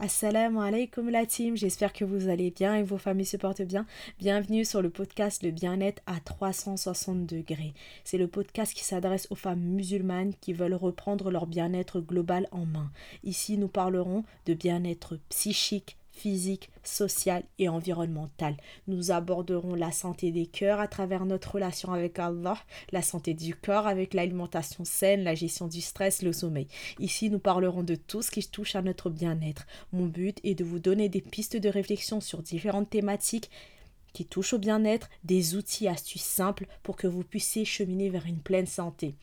Assalamu alaikum la team, j'espère que vous allez bien et vos familles se portent bien. Bienvenue sur le podcast Le bien-être à 360 degrés. C'est le podcast qui s'adresse aux femmes musulmanes qui veulent reprendre leur bien-être global en main. Ici, nous parlerons de bien-être psychique, physique, sociale et environnementale. Nous aborderons la santé des cœurs à travers notre relation avec Allah, la santé du corps avec l'alimentation saine, la gestion du stress, le sommeil. Ici, nous parlerons de tout ce qui touche à notre bien-être. Mon but est de vous donner des pistes de réflexion sur différentes thématiques qui touchent au bien-être, des outils astuces simples pour que vous puissiez cheminer vers une pleine santé.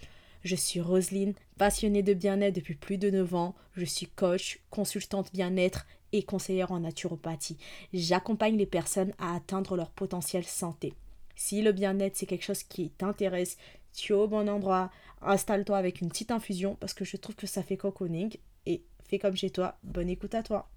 Je suis Roselyne, passionnée de bien-être depuis plus de 9 ans. Je suis coach, consultante bien-être et conseillère en naturopathie. J'accompagne les personnes à atteindre leur potentiel santé. Si le bien-être c'est quelque chose qui t'intéresse, tu es au bon endroit, installe-toi avec une petite infusion parce que je trouve que ça fait cocooning et fais comme chez toi. Bonne écoute à toi.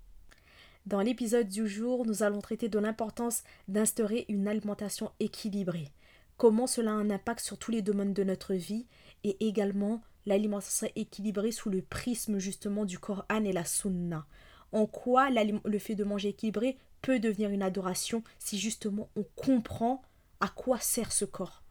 Dans l'épisode du jour, nous allons traiter de l'importance d'instaurer une alimentation équilibrée. Comment cela a un impact sur tous les domaines de notre vie et également l'alimentation équilibrée sous le prisme justement du Coran et la Sunna en quoi le fait de manger équilibré peut devenir une adoration si justement on comprend à quoi sert ce corps?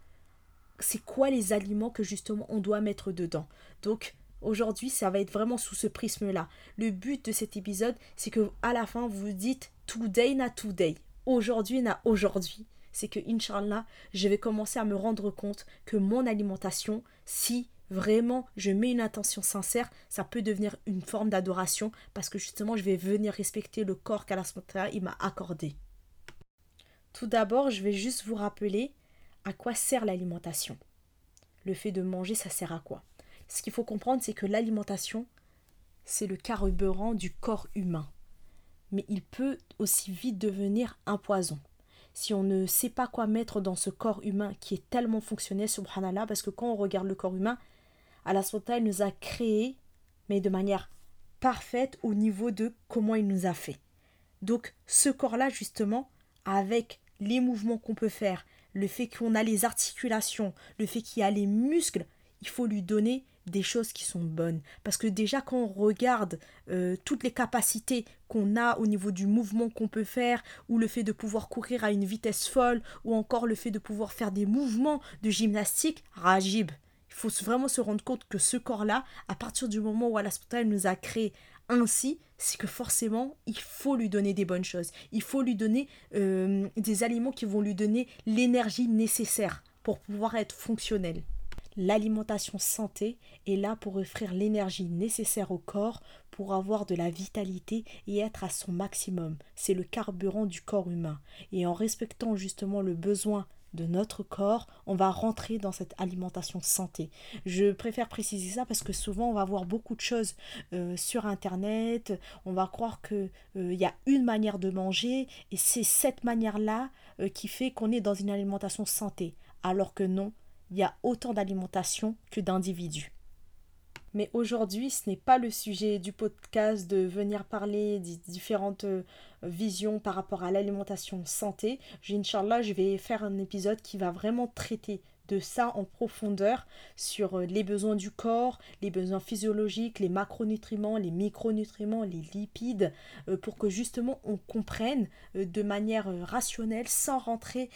C'est quoi les aliments que justement on doit mettre dedans? Donc aujourd'hui, ça va être vraiment sous ce prisme-là. Le but de cet épisode, c'est que à la fin vous dites today na today. Aujourd'hui na aujourd'hui. C'est que Inch'Allah, je vais commencer à me rendre compte que mon alimentation, si vraiment je mets une attention sincère, ça peut devenir une forme d'adoration parce que justement je vais venir respecter le corps qu'Allah il m'a accordé. Tout d'abord, je vais juste vous rappeler à quoi sert l'alimentation. Le fait de manger, ça sert à quoi? Ce qu'il faut comprendre, c'est que l'alimentation, c'est le carburant du corps humain. Mais il peut aussi vite devenir un poison si on ne sait pas quoi mettre dans ce corps humain qui est tellement fonctionnel, subhanallah, parce que quand on regarde le corps humain, Allah il nous a créés, mais de manière parfaite au niveau de comment il nous a fait. Donc ce corps-là, justement, avec les mouvements qu'on peut faire, le fait qu'on a les articulations, le fait qu'il y a les muscles, il faut lui donner des choses qui sont bonnes. Parce que déjà quand on regarde euh, toutes les capacités qu'on a au niveau du mouvement qu'on peut faire, ou le fait de pouvoir courir à une vitesse folle, ou encore le fait de pouvoir faire des mouvements de gymnastique, rajib, faut vraiment se rendre compte que ce corps-là, à partir du moment où Allah nous a créé ainsi, c'est que forcément, il faut lui donner des bonnes choses. Il faut lui donner euh, des aliments qui vont lui donner l'énergie nécessaire pour pouvoir être fonctionnel. L'alimentation santé est là pour offrir l'énergie nécessaire au corps pour avoir de la vitalité et être à son maximum. C'est le carburant du corps humain. Et en respectant justement le besoin de notre corps, on va rentrer dans cette alimentation santé. Je préfère préciser ça parce que souvent on va voir beaucoup de choses euh, sur internet, on va croire que euh, y a une manière de manger et c'est cette manière-là euh, qui fait qu'on est dans une alimentation santé, alors que non, il y a autant d'alimentation que d'individus. Mais aujourd'hui, ce n'est pas le sujet du podcast de venir parler des différentes euh, visions par rapport à l'alimentation santé. Inch'Allah, je vais faire un épisode qui va vraiment traiter de ça en profondeur sur euh, les besoins du corps, les besoins physiologiques, les macronutriments, les micronutriments, les lipides, euh, pour que justement on comprenne de manière rationnelle, sans rentrer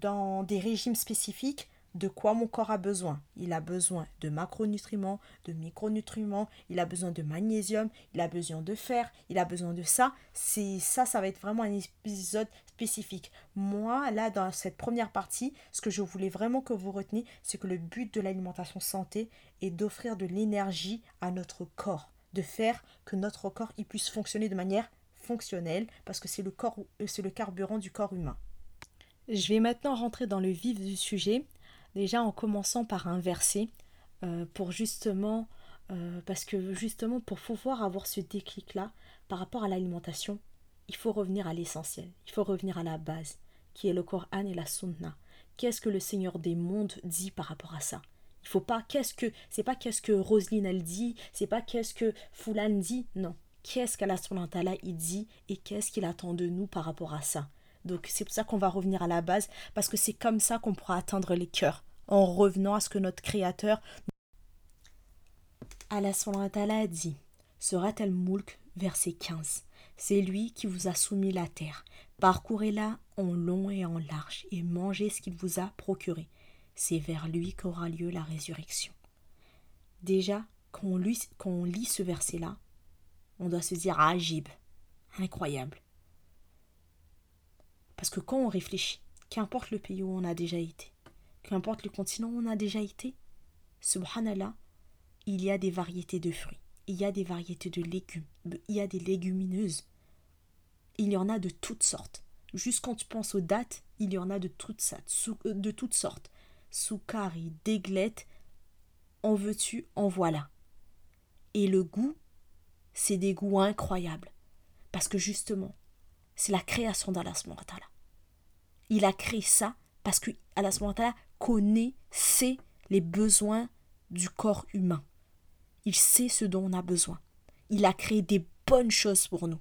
dans des régimes spécifiques, de quoi mon corps a besoin. Il a besoin de macronutriments, de micronutriments, il a besoin de magnésium, il a besoin de fer, il a besoin de ça. C'est ça, ça va être vraiment un épisode spécifique. Moi, là, dans cette première partie, ce que je voulais vraiment que vous reteniez, c'est que le but de l'alimentation santé est d'offrir de l'énergie à notre corps, de faire que notre corps il puisse fonctionner de manière fonctionnelle, parce que c'est le le carburant du corps humain. Je vais maintenant rentrer dans le vif du sujet déjà en commençant par un verset euh, pour justement euh, parce que justement pour pouvoir avoir ce déclic là par rapport à l'alimentation il faut revenir à l'essentiel. Il faut revenir à la base qui est le Coran et la Sunna. Qu'est-ce que le Seigneur des mondes dit par rapport à ça? Il faut pas qu'est-ce que c'est pas qu'est-ce que Roselyne elle dit c'est pas qu'est-ce que Foulan dit non. Qu'est-ce qu'Allah il dit et qu'est-ce qu'il attend de nous par rapport à ça? Donc c'est pour ça qu'on va revenir à la base, parce que c'est comme ça qu'on pourra atteindre les cœurs, en revenant à ce que notre Créateur Allah a dit, sera-t-elle Moulk, verset 15. C'est lui qui vous a soumis la terre. Parcourez-la en long et en large, et mangez ce qu'il vous a procuré. C'est vers lui qu'aura lieu la résurrection. Déjà, quand on, lit, ce verset-là, on doit se dire Agib, incroyable. Parce que quand on réfléchit, qu'importe le pays où on a déjà été, qu'importe le continent où on a déjà été, subhanallah, il y a des variétés de fruits, il y a des variétés de légumes, il y a des légumineuses. Il y en a de toutes sortes. Juste quand tu penses aux dates, il y en a de toutes, euh, de toutes sortes. Soukari, déglettes, en veux-tu, en voilà. Et le goût, c'est des goûts incroyables. Parce que justement, c'est la création d'Allah Il a créé ça parce que Allah connaît, sait les besoins du corps humain. Il sait ce dont on a besoin. Il a créé des bonnes choses pour nous.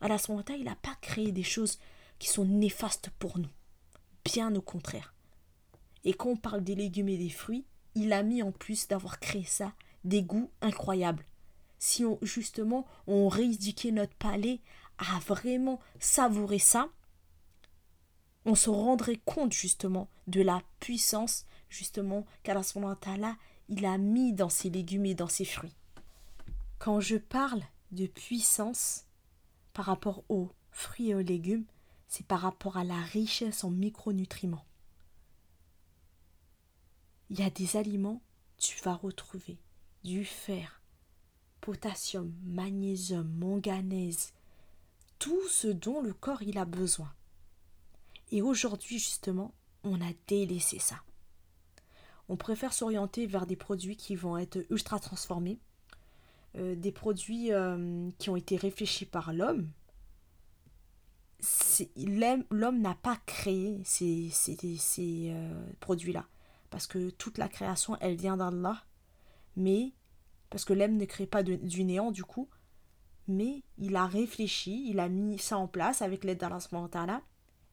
Allah il n'a pas créé des choses qui sont néfastes pour nous. Bien au contraire. Et quand on parle des légumes et des fruits, il a mis en plus d'avoir créé ça des goûts incroyables. Si on, justement on rééduquait notre palais à vraiment savourer ça, on se rendrait compte justement de la puissance justement qu'Allah il a mis dans ses légumes et dans ses fruits. Quand je parle de puissance par rapport aux fruits et aux légumes, c'est par rapport à la richesse en micronutriments. Il y a des aliments, tu vas retrouver du fer, potassium, magnésium, manganèse, tout ce dont le corps il a besoin. Et aujourd'hui, justement, on a délaissé ça. On préfère s'orienter vers des produits qui vont être ultra transformés, euh, des produits euh, qui ont été réfléchis par l'homme. L'homme n'a pas créé ces, euh, produits-là, parce que toute la création, elle vient d'Allah, mais parce que l'homme ne crée pas du néant du coup, mais il a réfléchi, il a mis ça en place avec l'aide d'Allah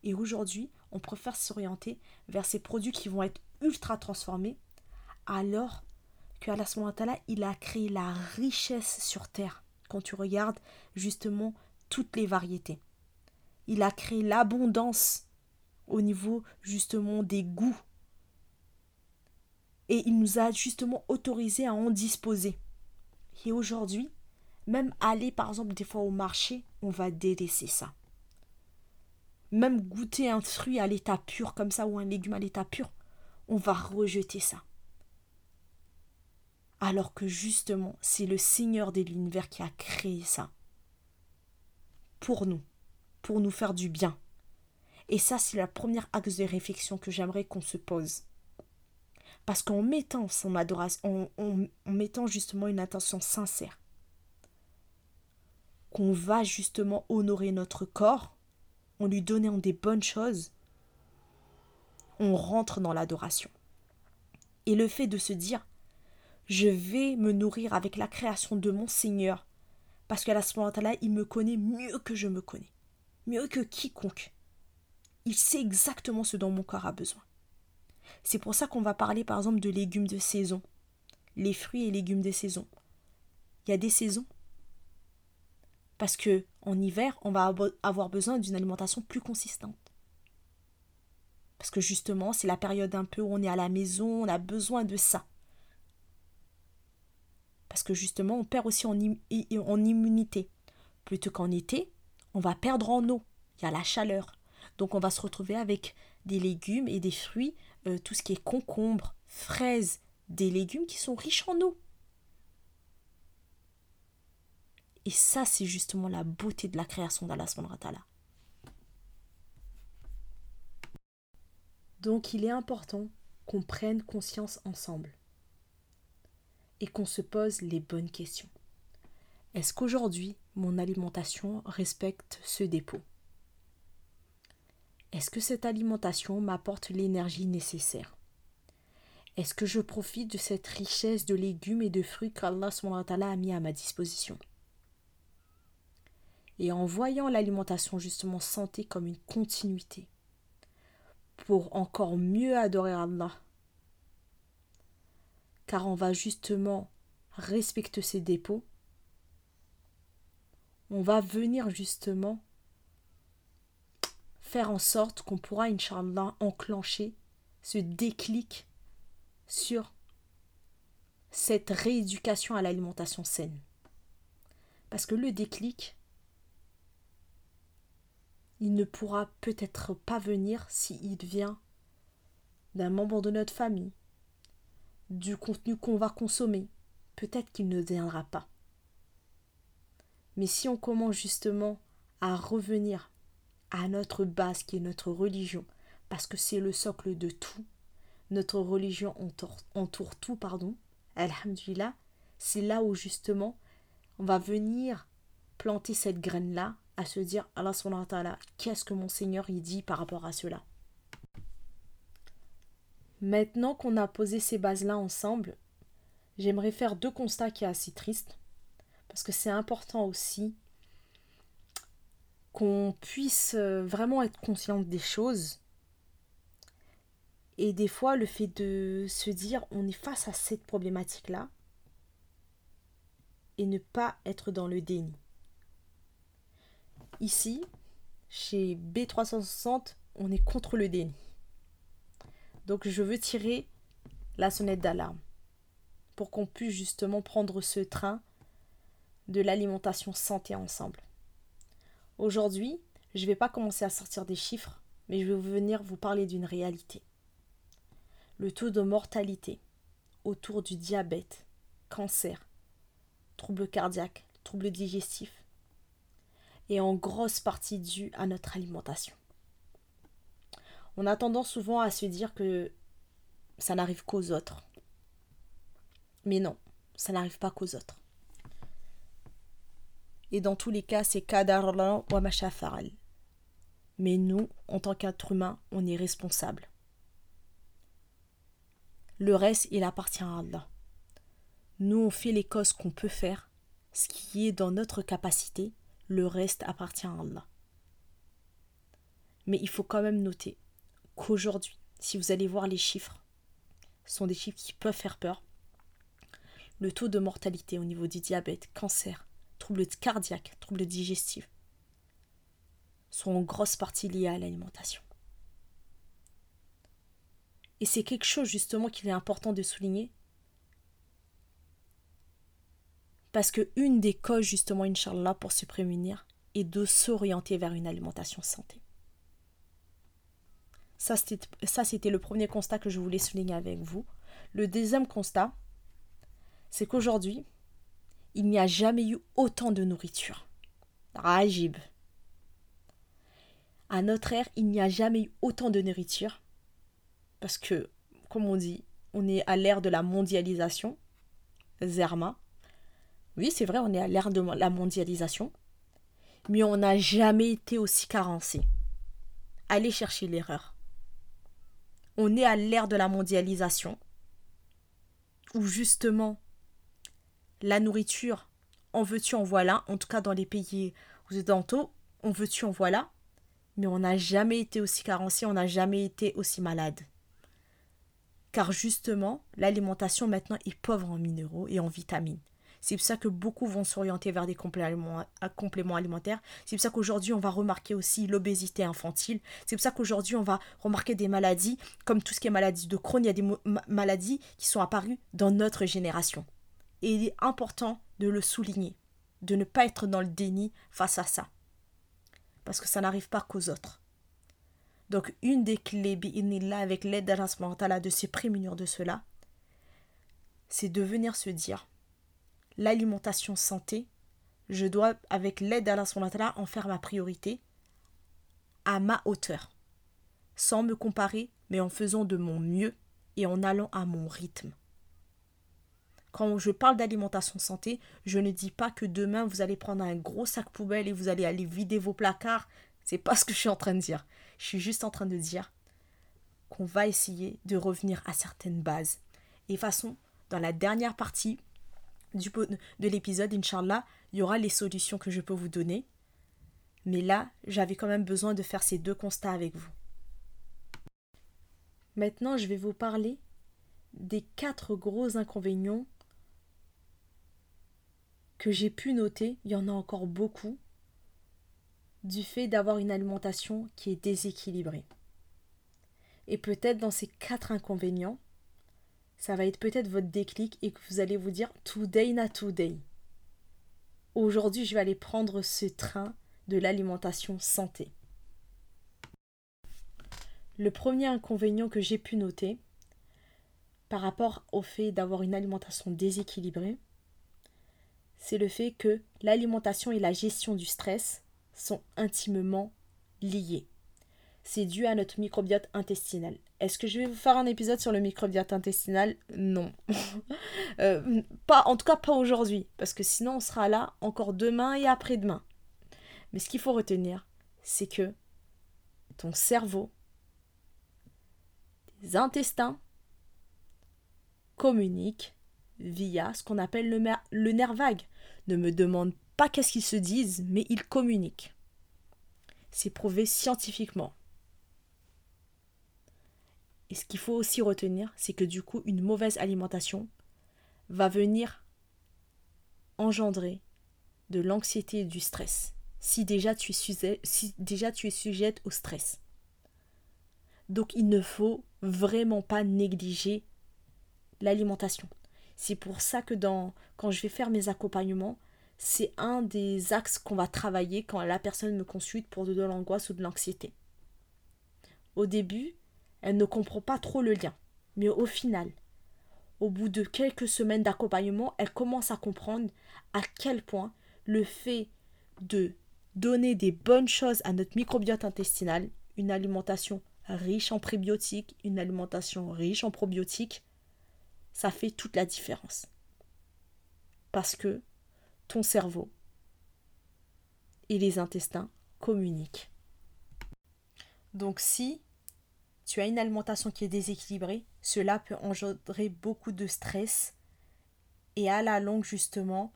et aujourd'hui, on préfère s'orienter vers ces produits qui vont être ultra transformés, alors que Allah il a créé la richesse sur terre. Quand tu regardes justement toutes les variétés, il a créé l'abondance au niveau justement des goûts. Et il nous a justement autorisé à en disposer. Et aujourd'hui, même aller par exemple des fois au marché, on va délaisser ça même goûter un fruit à l'état pur comme ça ou un légume à l'état pur, on va rejeter ça. Alors que justement, c'est le Seigneur de l'univers qui a créé ça. Pour nous, pour nous faire du bien. Et ça, c'est la première axe de réflexion que j'aimerais qu'on se pose. Parce qu'en mettant son adoration, en, en mettant justement une attention sincère, qu'on va justement honorer notre corps, lui donnant des bonnes choses, on rentre dans l'adoration. Et le fait de se dire je vais me nourrir avec la création de mon Seigneur, parce qu'à ce moment-là, il me connaît mieux que je me connais, mieux que quiconque. Il sait exactement ce dont mon corps a besoin. C'est pour ça qu'on va parler par exemple de légumes de saison, les fruits et légumes de saison. Il y a des saisons parce que en hiver, on va avoir besoin d'une alimentation plus consistante. Parce que justement, c'est la période un peu où on est à la maison, on a besoin de ça. Parce que justement, on perd aussi en, immunité. Plutôt qu'en été, on va perdre en eau. Il y a la chaleur. Donc on va se retrouver avec des légumes et des fruits, euh, tout ce qui est concombre, fraises, des légumes qui sont riches en eau. Et ça, c'est justement la beauté de la création d'Allah Donc il est important qu'on prenne conscience ensemble et qu'on se pose les bonnes questions. Est-ce qu'aujourd'hui mon alimentation respecte ce dépôt? Est-ce que cette alimentation m'apporte l'énergie nécessaire? Est-ce que je profite de cette richesse de légumes et de fruits qu'Allah a mis à ma disposition? Et en voyant l'alimentation justement santé comme une continuité pour encore mieux adorer Allah. Car on va justement respecter ses dépôts, on va venir justement faire en sorte qu'on pourra, Inch'Allah, enclencher ce déclic sur cette rééducation à l'alimentation saine. Parce que le déclic, il ne pourra peut-être pas venir s'il vient d'un membre de notre famille, du contenu qu'on va consommer. Peut-être qu'il ne viendra pas. Mais si on commence justement à revenir à notre base qui est notre religion, parce que c'est le socle de tout, notre religion entoure, entoure tout, pardon, Alhamdulillah, c'est là où justement on va venir planter cette graine-là à se dire Allah subhanahu qu'est-ce que mon Seigneur y dit par rapport à cela Maintenant qu'on a posé ces bases-là ensemble, j'aimerais faire deux constats qui sont assez tristes, parce que c'est important aussi qu'on puisse euh, vraiment être conscient des choses. Et des fois, le fait de se dire on est face à cette problématique-là et ne pas être dans le déni. Ici, chez B360, on est contre le déni. Donc je veux tirer la sonnette d'alarme pour qu'on puisse justement prendre ce train de l'alimentation santé ensemble. Aujourd'hui, je ne vais pas commencer à sortir des chiffres, mais je vais venir vous parler d'une réalité. Le taux de mortalité autour du diabète, cancer, troubles cardiaques, troubles digestifs, est en grosse partie dû à notre alimentation. On a tendance souvent à se dire que ça n'arrive qu'aux autres. Mais non, ça n'arrive pas qu'aux autres. Et dans tous les cas, c'est kadar wa mashafa'al. Mais nous, en tant qu'être humain, on est responsable. Le reste, il appartient à Allah. Nous, on fait les causes qu'on peut faire, ce qui est dans notre capacité, le reste appartient à Allah. Mais il faut quand même noter qu'aujourd'hui, si vous allez voir les chiffres, ce sont des chiffres qui peuvent faire peur. Le taux de mortalité au niveau du diabète, cancer, troubles cardiaques, troubles digestifs sont en grosse partie liés à l'alimentation. Et c'est quelque chose justement qu'il est important de souligner, Parce que une des causes, justement, Inch'Allah, pour se prémunir, est de s'orienter vers une alimentation santé. Ça, c'était le premier constat que je voulais souligner avec vous. Le deuxième constat, c'est qu'aujourd'hui, il n'y a jamais eu autant de nourriture. Rajib. À notre ère, il n'y a jamais eu autant de nourriture. Parce que, comme on dit, on est à l'ère de la mondialisation. Zerma. Oui, c'est vrai, on est à l'ère de la mondialisation, mais on n'a jamais été aussi carencé. Allez chercher l'erreur. On est à l'ère de la mondialisation, où justement la nourriture, en veux-tu, en voilà, en tout cas dans les pays occidentaux, en veux-tu, en voilà, mais on n'a jamais été aussi carencé, on n'a jamais été aussi malade. Car justement, l'alimentation maintenant est pauvre en minéraux et en vitamines. C'est pour ça que beaucoup vont s'orienter vers des compléments, alimentaires. C'est pour ça qu'aujourd'hui, on va remarquer aussi l'obésité infantile. C'est pour ça qu'aujourd'hui, on va remarquer des maladies, comme tout ce qui est maladie de Crohn, il y a des maladies qui sont apparues dans notre génération. Et il est important de le souligner, de ne pas être dans le déni face à ça. Parce que ça n'arrive pas qu'aux autres. Donc, une des clés, avec l'aide d'Allah de se prémunir de cela, c'est de venir se dire l'alimentation santé, je dois, avec l'aide d'Allah en faire ma priorité à ma hauteur, sans me comparer, mais en faisant de mon mieux et en allant à mon rythme. Quand je parle d'alimentation santé, je ne dis pas que demain vous allez prendre un gros sac poubelle et vous allez aller vider vos placards. C'est pas ce que je suis en train de dire. Je suis juste en train de dire qu'on va essayer de revenir à certaines bases. Et façon, dans la dernière partie, du, de l'épisode, Inch'Allah, il y aura les solutions que je peux vous donner. Mais là, j'avais quand même besoin de faire ces deux constats avec vous. Maintenant, je vais vous parler des quatre gros inconvénients que j'ai pu noter, il y en a encore beaucoup, du fait d'avoir une alimentation qui est déséquilibrée. Et peut-être dans ces quatre inconvénients, ça va être peut-être votre déclic et que vous allez vous dire today na today. Aujourd'hui, je vais aller prendre ce train de l'alimentation santé. Le premier inconvénient que j'ai pu noter par rapport au fait d'avoir une alimentation déséquilibrée, c'est le fait que l'alimentation et la gestion du stress sont intimement liées. C'est dû à notre microbiote intestinal. Est-ce que je vais vous faire un épisode sur le microbiote intestinal? Non. Euh, pas, en tout cas pas aujourd'hui, parce que sinon on sera là encore demain et après-demain. Mais ce qu'il faut retenir, c'est que ton cerveau, tes intestins communiquent via ce qu'on appelle le, le nerf vague. Ne me demande pas qu'est-ce qu'ils se disent, mais ils communiquent. C'est prouvé scientifiquement. Et ce qu'il faut aussi retenir, c'est que du coup, une mauvaise alimentation va venir engendrer de l'anxiété et du stress. Si déjà tu es, sujette au stress. Donc il ne faut vraiment pas négliger l'alimentation. C'est pour ça que dans, quand je vais faire mes accompagnements, c'est un des axes qu'on va travailler quand la personne me consulte pour de l'angoisse ou de l'anxiété. Au début, elle ne comprend pas trop le lien, mais au final, au bout de quelques semaines d'accompagnement, elle commence à comprendre à quel point le fait de donner des bonnes choses à notre microbiote intestinal, une alimentation riche en prébiotiques, une alimentation riche en probiotiques, ça fait toute la différence. Parce que ton cerveau et les intestins communiquent. Donc si tu as une alimentation qui est déséquilibrée, cela peut engendrer beaucoup de stress et à la longue justement,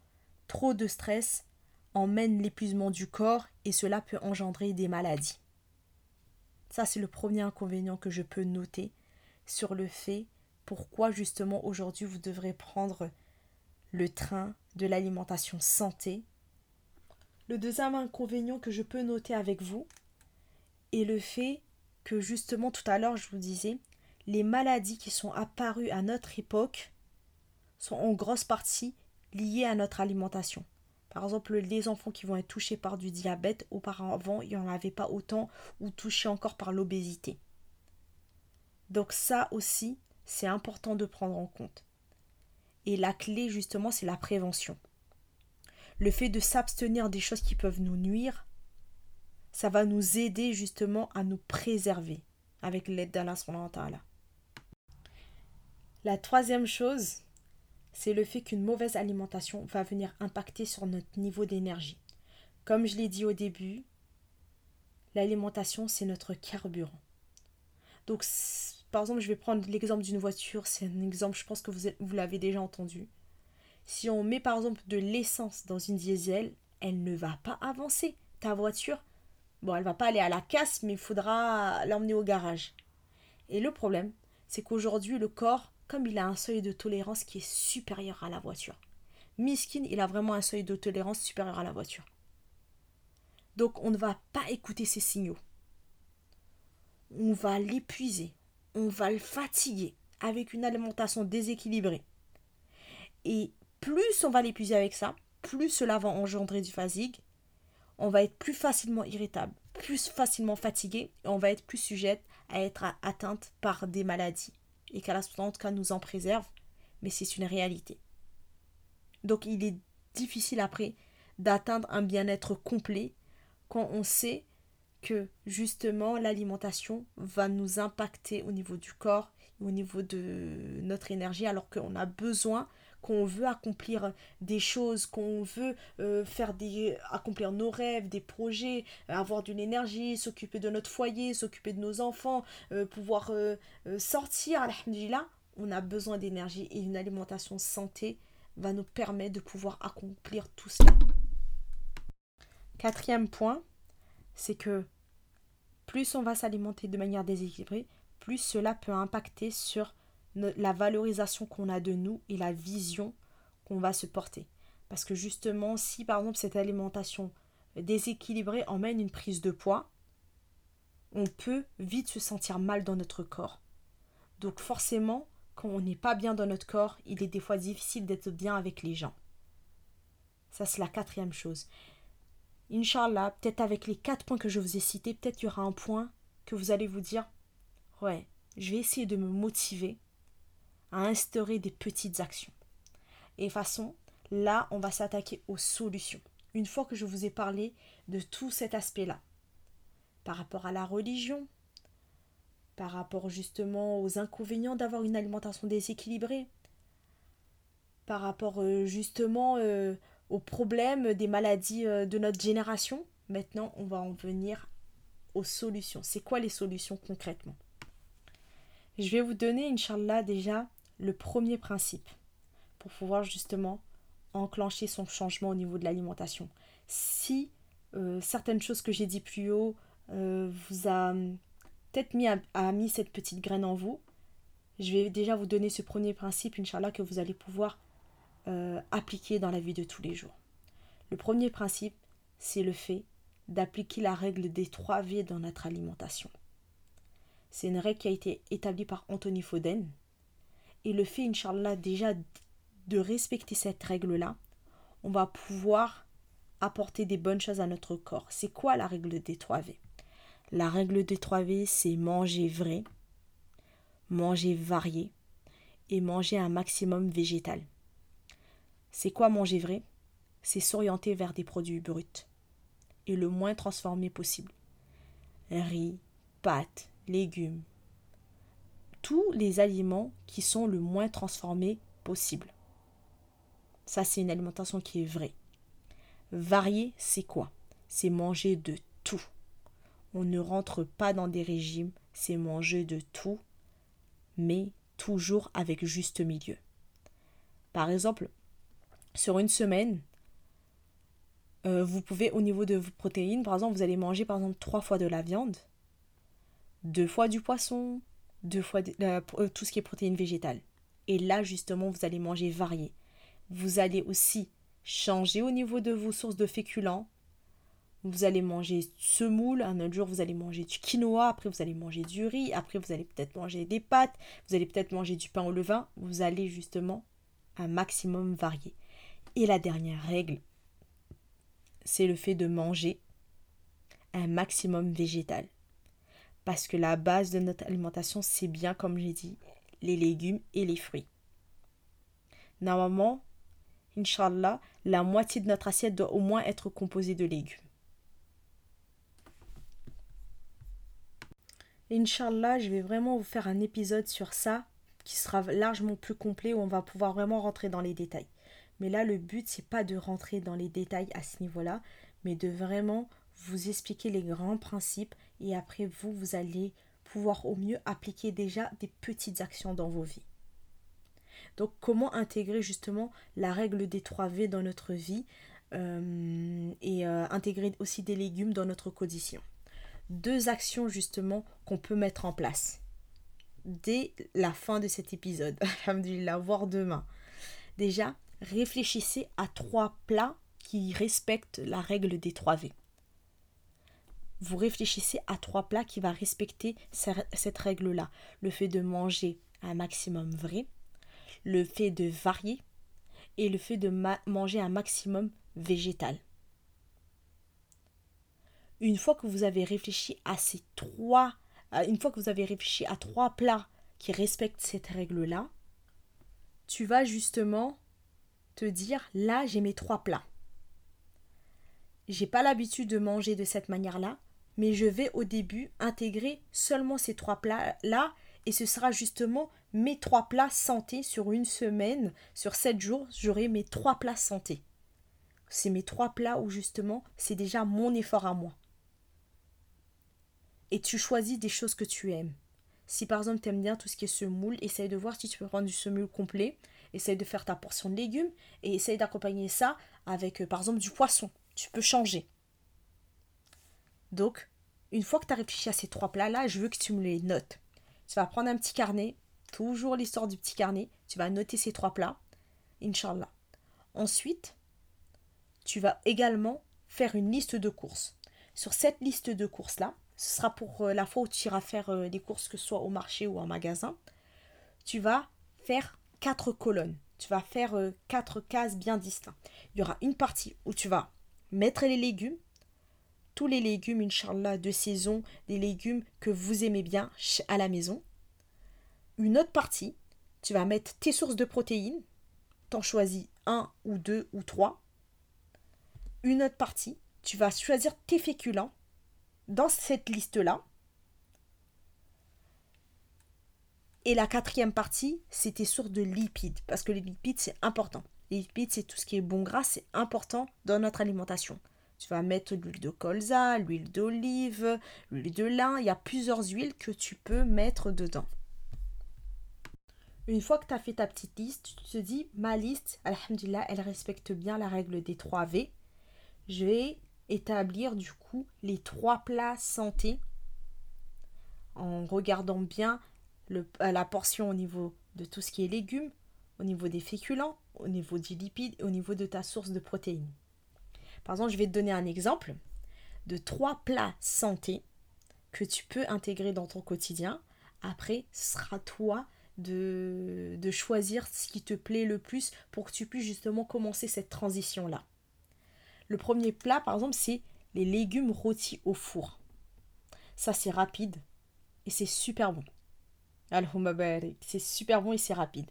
trop de stress emmène l'épuisement du corps et cela peut engendrer des maladies. Ça c'est le premier inconvénient que je peux noter sur le fait pourquoi justement aujourd'hui vous devrez prendre le train de l'alimentation santé. Le deuxième inconvénient que je peux noter avec vous est le fait justement tout à l'heure je vous disais, les maladies qui sont apparues à notre époque sont en grosse partie liées à notre alimentation. Par exemple, les enfants qui vont être touchés par du diabète, auparavant, il n'y en avait pas autant ou touchés encore par l'obésité. Donc ça aussi, c'est important de prendre en compte. Et la clé, justement, c'est la prévention. Le fait de s'abstenir des choses qui peuvent nous nuire, ça va nous aider justement à nous préserver avec l'aide d'Allah La troisième chose, c'est le fait qu'une mauvaise alimentation va venir impacter sur notre niveau d'énergie. Comme je l'ai dit au début, l'alimentation, c'est notre carburant. Donc par exemple, je vais prendre l'exemple d'une voiture, c'est un exemple, je pense que vous, vous l'avez déjà entendu. Si on met par exemple de l'essence dans une diesel, elle ne va pas avancer. Ta voiture, bon, elle va pas aller à la casse, mais il faudra l'emmener au garage. Et le problème, c'est qu'aujourd'hui, le corps, comme il a un seuil de tolérance qui est supérieur à la voiture, Miskin, il a vraiment un seuil de tolérance supérieur à la voiture. Donc on ne va pas écouter ces signaux. On va l'épuiser on va le fatiguer avec une alimentation déséquilibrée. Et plus on va l'épuiser avec ça, plus cela va engendrer du fatigue. On va être plus facilement irritable, plus facilement fatigué, et on va être plus sujette à être atteinte par des maladies. Et qu'à la en tout cas nous en préserve, mais c'est une réalité. Donc il est difficile après d'atteindre un bien-être complet quand on sait que justement l'alimentation va nous impacter au niveau du corps, au niveau de notre énergie, alors qu'on a besoin, qu'on veut accomplir des choses, qu'on veut euh, faire accomplir nos rêves, des projets, avoir de l'énergie, s'occuper de notre foyer, s'occuper de nos enfants, euh, pouvoir euh, sortir, alhamdulillah, on a besoin d'énergie et une alimentation santé va nous permettre de pouvoir accomplir tout cela. Quatrième point, c'est que plus on va s'alimenter de manière déséquilibrée, plus cela peut impacter sur la valorisation qu'on a de nous et la vision qu'on va se porter. Parce que justement, si par exemple cette alimentation déséquilibrée emmène une prise de poids, on peut vite se sentir mal dans notre corps. Donc forcément, quand on n'est pas bien dans notre corps, il est des fois difficile d'être bien avec les gens. Ça, c'est la quatrième chose. Inch'Allah, peut-être avec les quatre points que je vous ai cités, peut-être il y aura un point que vous allez vous dire Ouais, je vais essayer de me motiver à instaurer des petites actions. Et façon, là, on va s'attaquer aux solutions. Une fois que je vous ai parlé de tout cet aspect-là, par rapport à la religion, par rapport justement aux inconvénients d'avoir une alimentation déséquilibrée, par rapport euh, justement euh, aux problèmes des maladies euh, de notre génération, maintenant on va en venir aux solutions. C'est quoi les solutions concrètement? Je vais vous donner, Inch'Allah, déjà le premier principe pour pouvoir justement enclencher son changement au niveau de l'alimentation. Si certaines choses que j'ai dit plus haut euh, vous a peut-être mis, mis cette petite graine en vous, je vais déjà vous donner ce premier principe, Inch'Allah, que vous allez pouvoir euh, appliquer dans la vie de tous les jours. Le premier principe, c'est le fait d'appliquer la règle des trois V dans notre alimentation. C'est une règle qui a été établie par Anthony Foden. Et le fait, Inch'Allah, déjà de respecter cette règle-là, on va pouvoir apporter des bonnes choses à notre corps. C'est quoi la règle des trois V? La règle des 3 V, c'est manger vrai, manger varié et manger un maximum végétal. C'est quoi manger vrai? C'est s'orienter vers des produits bruts et le moins transformés possible. Riz, pâtes, légumes, tous les aliments qui sont le moins transformés possible. Ça, c'est une alimentation qui est vraie. Varié, c'est quoi? C'est manger de tout on ne rentre pas dans des régimes, c'est manger de tout, mais toujours avec juste milieu. Par exemple, sur une semaine, euh, vous pouvez, au niveau de vos protéines, par exemple, vous allez manger par exemple trois fois de la viande, deux fois du poisson, deux fois euh, euh, tout ce qui est protéines végétales. Et là, justement, vous allez manger varié. Vous allez aussi changer au niveau de vos sources de féculents, vous allez manger semoule, un autre jour vous allez manger du quinoa, après vous allez manger du riz, après vous allez peut-être manger des pâtes, vous allez peut-être manger du pain au levain, vous allez justement un maximum varier. Et la dernière règle, c'est le fait de manger un maximum végétal. Parce que la base de notre alimentation, c'est bien, comme j'ai dit, les légumes et les fruits. Normalement, Inch'Allah, la moitié de notre assiette doit au moins être composée de légumes. Inch'Allah, je vais vraiment vous faire un épisode sur ça qui sera largement plus complet où on va pouvoir vraiment rentrer dans les détails. Mais là, le but, c'est pas de rentrer dans les détails à ce niveau-là, mais de vraiment vous expliquer les grands principes et après vous, vous allez pouvoir au mieux appliquer déjà des petites actions dans vos vies. Donc comment intégrer justement la règle des 3 V dans notre vie euh, et euh, intégrer aussi des légumes dans notre quotidien deux actions justement qu'on peut mettre en place dès la fin de cet épisode. Alhamdulillah, voire demain. Déjà, réfléchissez à trois plats qui respectent la règle des 3 V. Vous réfléchissez à trois plats qui vont respecter cette règle-là. Le fait de manger un maximum vrai, le fait de varier et le fait de manger un maximum végétal. Une fois que vous avez réfléchi à ces trois, une fois que vous avez réfléchi à trois plats qui respectent cette règle-là, tu vas justement te dire là j'ai mes trois plats. J'ai pas l'habitude de manger de cette manière-là, mais je vais au début intégrer seulement ces trois plats-là et ce sera justement mes trois plats santé sur une semaine, sur sept jours, j'aurai mes trois plats santé. C'est mes trois plats où justement c'est déjà mon effort à moi et tu choisis des choses que tu aimes. Si par exemple tu aimes bien tout ce qui est semoule, essaye de voir si tu peux prendre du semoule complet, essaye de faire ta portion de légumes et essaye d'accompagner ça avec euh, par exemple du poisson. Tu peux changer. Donc, une fois que tu as réfléchi à ces trois plats-là, je veux que tu me les notes. Tu vas prendre un petit carnet, toujours l'histoire du petit carnet, tu vas noter ces trois plats, Inch'Allah. Ensuite, tu vas également faire une liste de courses. Sur cette liste de courses-là, ce sera pour euh, la fois où tu iras faire euh, des courses, que ce soit au marché ou en magasin, tu vas faire quatre colonnes. Tu vas faire euh, quatre cases bien distinctes. Il y aura une partie où tu vas mettre les légumes, tous les légumes, Inch'Allah, de saison, des légumes que vous aimez bien à la maison. Une autre partie, tu vas mettre tes sources de protéines. T'en choisis un ou deux ou trois. Une autre partie, tu vas choisir tes féculents dans cette liste-là. Et la quatrième partie, c'est tes sources de lipides, parce que les lipides, c'est important. Les lipides, c'est tout ce qui est bon gras, c'est important dans notre alimentation. Tu vas mettre l'huile de colza, l'huile d'olive, l'huile de lin. Il y a plusieurs huiles que tu peux mettre dedans. Une fois que tu as fait ta petite liste, tu te dis, ma liste, alhamdulillah, elle respecte bien la règle des 3 V. Je vais établir du coup les trois plats santé en regardant bien euh, la portion au niveau de tout ce qui est légumes, au niveau des féculents, au niveau des lipides et au niveau de ta source de protéines. Par exemple, je vais te donner un exemple de trois plats santé que tu peux intégrer dans ton quotidien. Après, ce sera toi de, de choisir ce qui te plaît le plus pour que tu puisses justement commencer cette transition-là. Le premier plat, par exemple, c'est les légumes rôtis au four. Ça, c'est rapide et c'est super bon. C'est super bon et c'est rapide.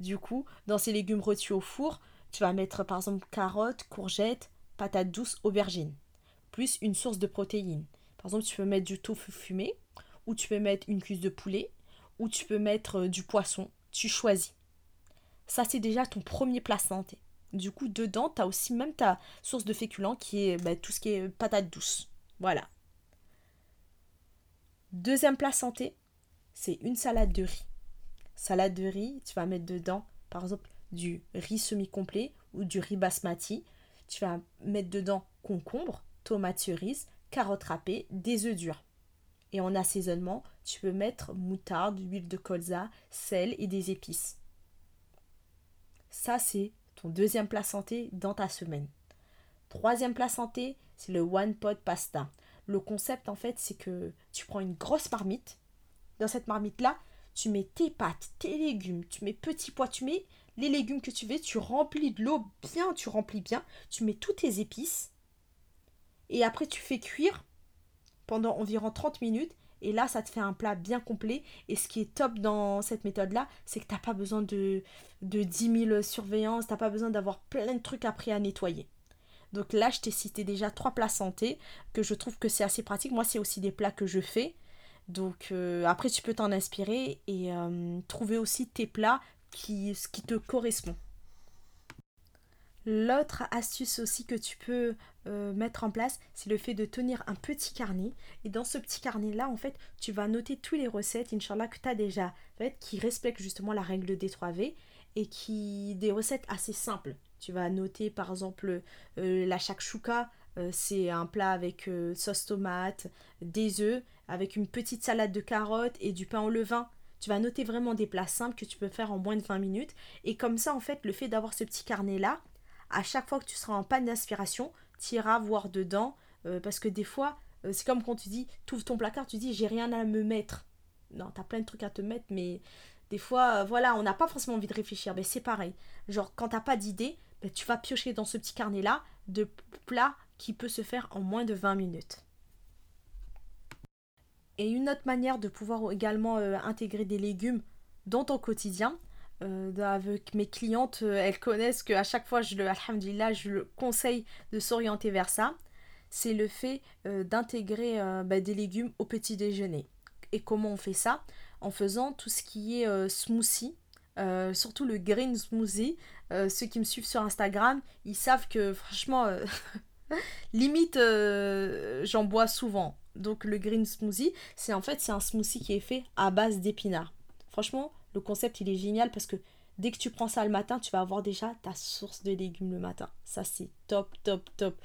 Du coup, dans ces légumes rôtis au four, tu vas mettre par exemple carottes, courgettes, patates douces, aubergines, plus une source de protéines. Par exemple, tu peux mettre du tofu fumé, ou tu peux mettre une cuisse de poulet, ou tu peux mettre euh, du poisson. Tu choisis. Ça, c'est déjà ton premier plat santé. Du coup, dedans, tu as aussi même ta source de féculents qui est bah, tout ce qui est patates douces. Voilà. Deuxième plat santé, c'est une salade de riz. Salade de riz, tu vas mettre dedans, par exemple, du riz semi-complet ou du riz basmati. Tu vas mettre dedans concombre, tomates cerises, carottes râpées, des œufs durs. Et en assaisonnement, tu peux mettre moutarde, huile de colza, sel et des épices. Ça, c'est ton deuxième plat santé dans ta semaine. Troisième plat santé, c'est le one pot pasta. Le concept, en fait, c'est que tu prends une grosse marmite. Dans cette marmite-là, tu mets tes pâtes, tes légumes, tu mets petits pois, tu mets les légumes que tu veux, tu remplis de l'eau bien, tu remplis bien, tu mets toutes tes épices. Et après, tu fais cuire pendant environ 30 minutes et là, ça te fait un plat bien complet. Et ce qui est top dans cette méthode-là, c'est que tu n'as pas besoin de, de 10 000 surveillances, tu n'as pas besoin d'avoir plein de trucs après à nettoyer. Donc là, je t'ai cité déjà trois plats santé que je trouve que c'est assez pratique. Moi, c'est aussi des plats que je fais. Donc euh, après, tu peux t'en inspirer et euh, trouver aussi tes plats qui, qui te correspondent. L'autre astuce aussi que tu peux euh, mettre en place, c'est le fait de tenir un petit carnet. Et dans ce petit carnet-là, en fait, tu vas noter toutes les recettes, Inch'Allah, que tu as déjà faites, qui respectent justement la règle des 3V et qui des recettes assez simples. Tu vas noter par exemple euh, la shakshuka, euh, c'est un plat avec sauce tomate, des œufs, avec une petite salade de carottes et du pain au levain. Tu vas noter vraiment des plats simples que tu peux faire en moins de 20 minutes. Et comme ça, en fait, le fait d'avoir ce petit carnet-là, à chaque fois que tu seras en panne d'inspiration, tu iras voir dedans. Euh, parce que des fois, euh, c'est comme quand tu dis, tu ton placard, tu dis, j'ai rien à me mettre. Non, tu as plein de trucs à te mettre, mais des fois, euh, voilà, on n'a pas forcément envie de réfléchir. Mais c'est pareil. Genre, quand t'as pas d'idée, ben, tu vas piocher dans ce petit carnet-là de plats qui peut se faire en moins de 20 minutes. Et une autre manière de pouvoir également intégrer des légumes dans ton quotidien, euh, avec mes clientes, euh, elles connaissent qu'à chaque fois, je le, alhamdulillah, je le conseille de s'orienter vers ça. C'est le fait euh, d'intégrer bah, des légumes au petit déjeuner. Et comment on fait ça? En faisant tout ce qui est smoothie, surtout le green smoothie. ceux qui me suivent sur Instagram, ils savent que franchement, limite, j'en bois souvent. Donc le green smoothie, c'est en fait c'est un smoothie qui est fait à base d'épinards. Franchement, le concept, il est génial parce que dès que tu prends ça le matin, tu vas avoir déjà ta source de légumes le matin. Ça, c'est top, top, top.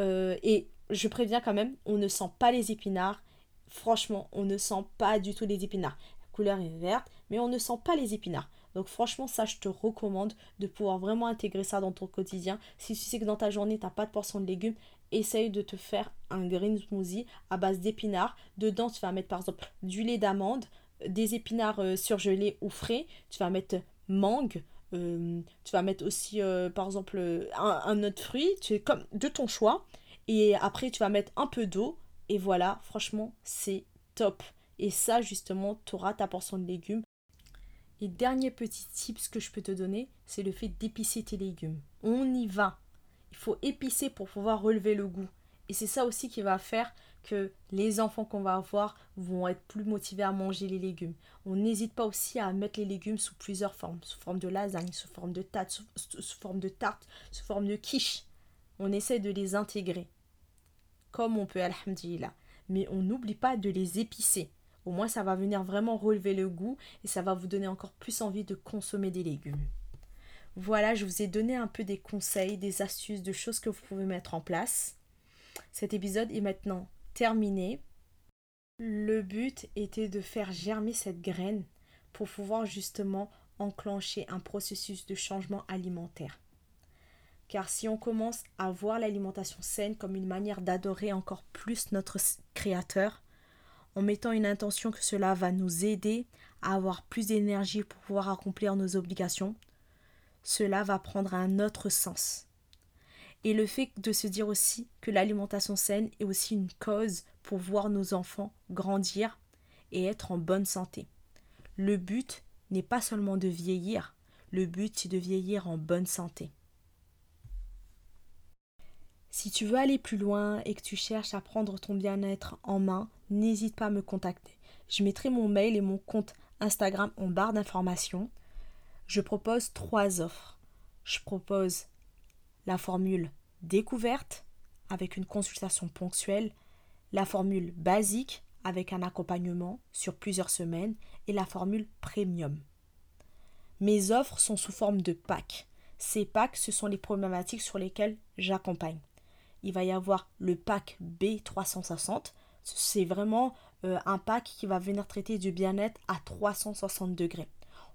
Euh, et je préviens quand même, on ne sent pas les épinards. Franchement, on ne sent pas du tout les épinards. La couleur est verte, mais on ne sent pas les épinards. Donc franchement, ça, je te recommande de pouvoir vraiment intégrer ça dans ton quotidien. Si tu sais que dans ta journée, tu n'as pas de portion de légumes, essaye de te faire un green smoothie à base d'épinards. Dedans, tu vas mettre par exemple du lait d'amande, des épinards euh, surgelés ou frais. Tu vas mettre mangue. Euh, tu vas mettre aussi, euh, par exemple, un, autre fruit, tu comme de ton choix. Et après, tu vas mettre un peu d'eau. Et voilà, franchement, c'est top. Et ça, justement, tu auras ta portion de légumes. Et dernier petit tips que je peux te donner, c'est le fait d'épicer tes légumes. On y va. Il faut épicer pour pouvoir relever le goût. Et c'est ça aussi qui va faire que les enfants qu'on va avoir vont être plus motivés à manger les légumes. On n'hésite pas aussi à mettre les légumes sous plusieurs formes, sous forme de lasagne, sous forme de tarte, sous, forme de tarte, sous forme de quiche. On essaie de les intégrer comme on peut, alhamdulillah. Mais on n'oublie pas de les épicer. Au moins, ça va venir vraiment relever le goût et ça va vous donner encore plus envie de consommer des légumes. Voilà, je vous ai donné un peu des conseils, des astuces, de choses que vous pouvez mettre en place. Cet épisode est maintenant terminé. Le but était de faire germer cette graine pour pouvoir justement enclencher un processus de changement alimentaire. Car si on commence à voir l'alimentation saine comme une manière d'adorer encore plus notre Créateur, en mettant une intention que cela va nous aider à avoir plus d'énergie pour pouvoir accomplir nos obligations, cela va prendre un autre sens. Et le fait de se dire aussi que l'alimentation saine est aussi une cause pour voir nos enfants grandir et être en bonne santé. Le but n'est pas seulement de vieillir, le but c'est de vieillir en bonne santé. Si tu veux aller plus loin et que tu cherches à prendre ton bien-être en main, n'hésite pas à me contacter. Je mettrai mon mail et mon compte Instagram en barre d'informations. Je propose trois offres. Je propose la formule découverte avec une consultation ponctuelle, la formule basique avec un accompagnement sur plusieurs semaines et la formule premium. Mes offres sont sous forme de packs. Ces packs, ce sont les problématiques sur lesquelles j'accompagne il va y avoir le pack B360. C'est vraiment euh, un pack qui va venir traiter du bien-être à 360 degrés.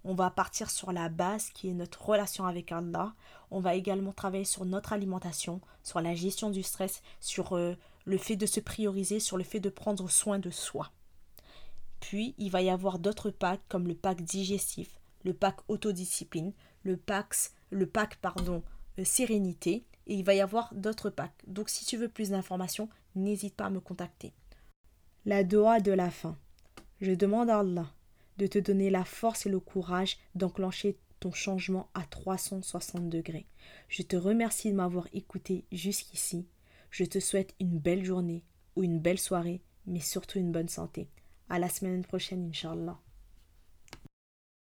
On va partir sur la base qui est notre relation avec Allah. On va également travailler sur notre alimentation, sur la gestion du stress, sur euh, le fait de se prioriser, sur le fait de prendre soin de soi. Puis, il va y avoir d'autres packs comme le pack digestif, le pack autodiscipline, le pack, le pack pardon, euh, sérénité et il va y avoir d'autres packs. Donc si tu veux plus d'informations, n'hésite pas à me contacter. La doa de la fin. Je demande à Allah de te donner la force et le courage d'enclencher ton changement à 360 degrés. Je te remercie de m'avoir écouté jusqu'ici. Je te souhaite une belle journée ou une belle soirée, mais surtout une bonne santé. À la semaine prochaine, Inch'Allah.